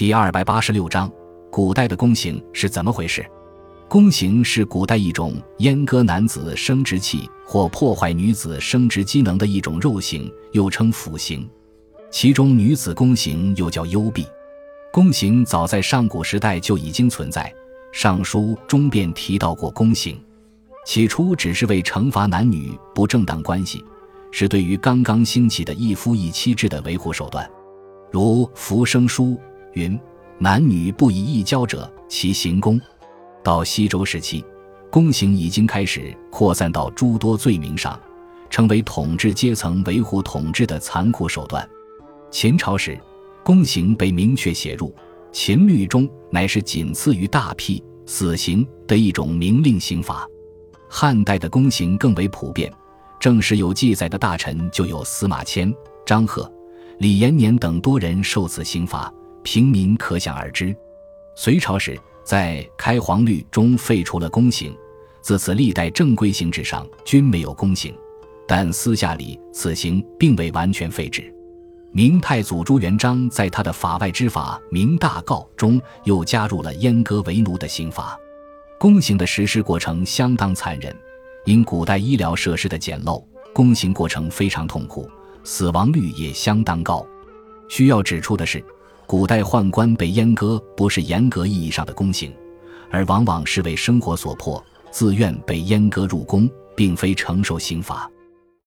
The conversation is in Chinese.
第二百八十六章，古代的宫刑是怎么回事？宫刑是古代一种阉割男子生殖器或破坏女子生殖机能的一种肉刑，又称腐刑。其中女子宫刑又叫幽闭。宫刑早在上古时代就已经存在，《尚书》中便提到过宫刑。起初只是为惩罚男女不正当关系，是对于刚刚兴起的一夫一妻制的维护手段。如《浮生书》云：“男女不以一交者，其行宫。”到西周时期，宫刑已经开始扩散到诸多罪名上，成为统治阶层维护统治的残酷手段。秦朝时，宫刑被明确写入《秦律》中，乃是仅次于大辟、死刑的一种明令刑罚。汉代的宫刑更为普遍，正史有记载的大臣就有司马迁、张贺、李延年等多人受此刑罚，平民可想而知。隋朝时，在《开皇律》中废除了宫刑，自此历代正规刑制上均没有宫刑，但私下里此刑并未完全废止。明太祖朱元璋在他的法外之法《明大诰》中又加入了阉割为奴的刑罚。宫刑的实施过程相当残忍，因古代医疗设施的简陋，宫刑过程非常痛苦，死亡率也相当高。需要指出的是，古代宦官被阉割不是严格意义上的宫刑，而往往是为生活所迫，自愿被阉割入宫，并非承受刑罚。